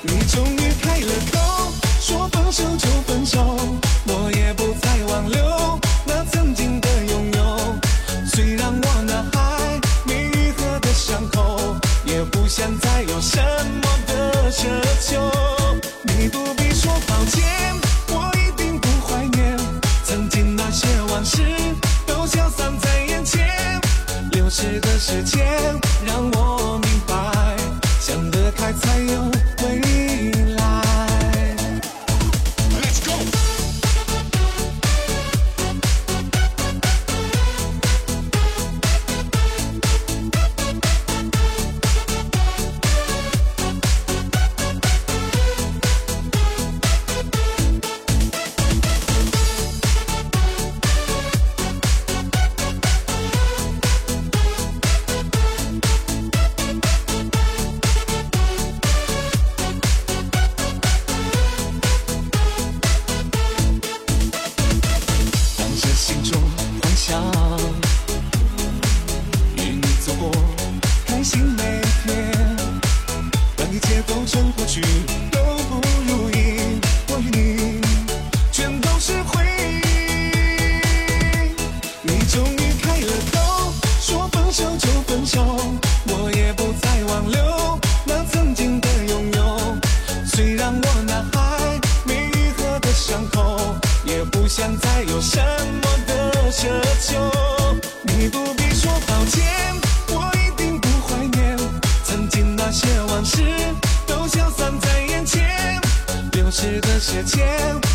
你终于开了口，说分手就分手，我也不再挽留那曾经的拥有。虽然我那还没愈合的伤口，也不想再有什么的奢求。你不必说抱歉，我一定不怀念曾经那些往事，都消散在眼前。流逝的时间让我明白，想得开才有一切都成过去，是的时间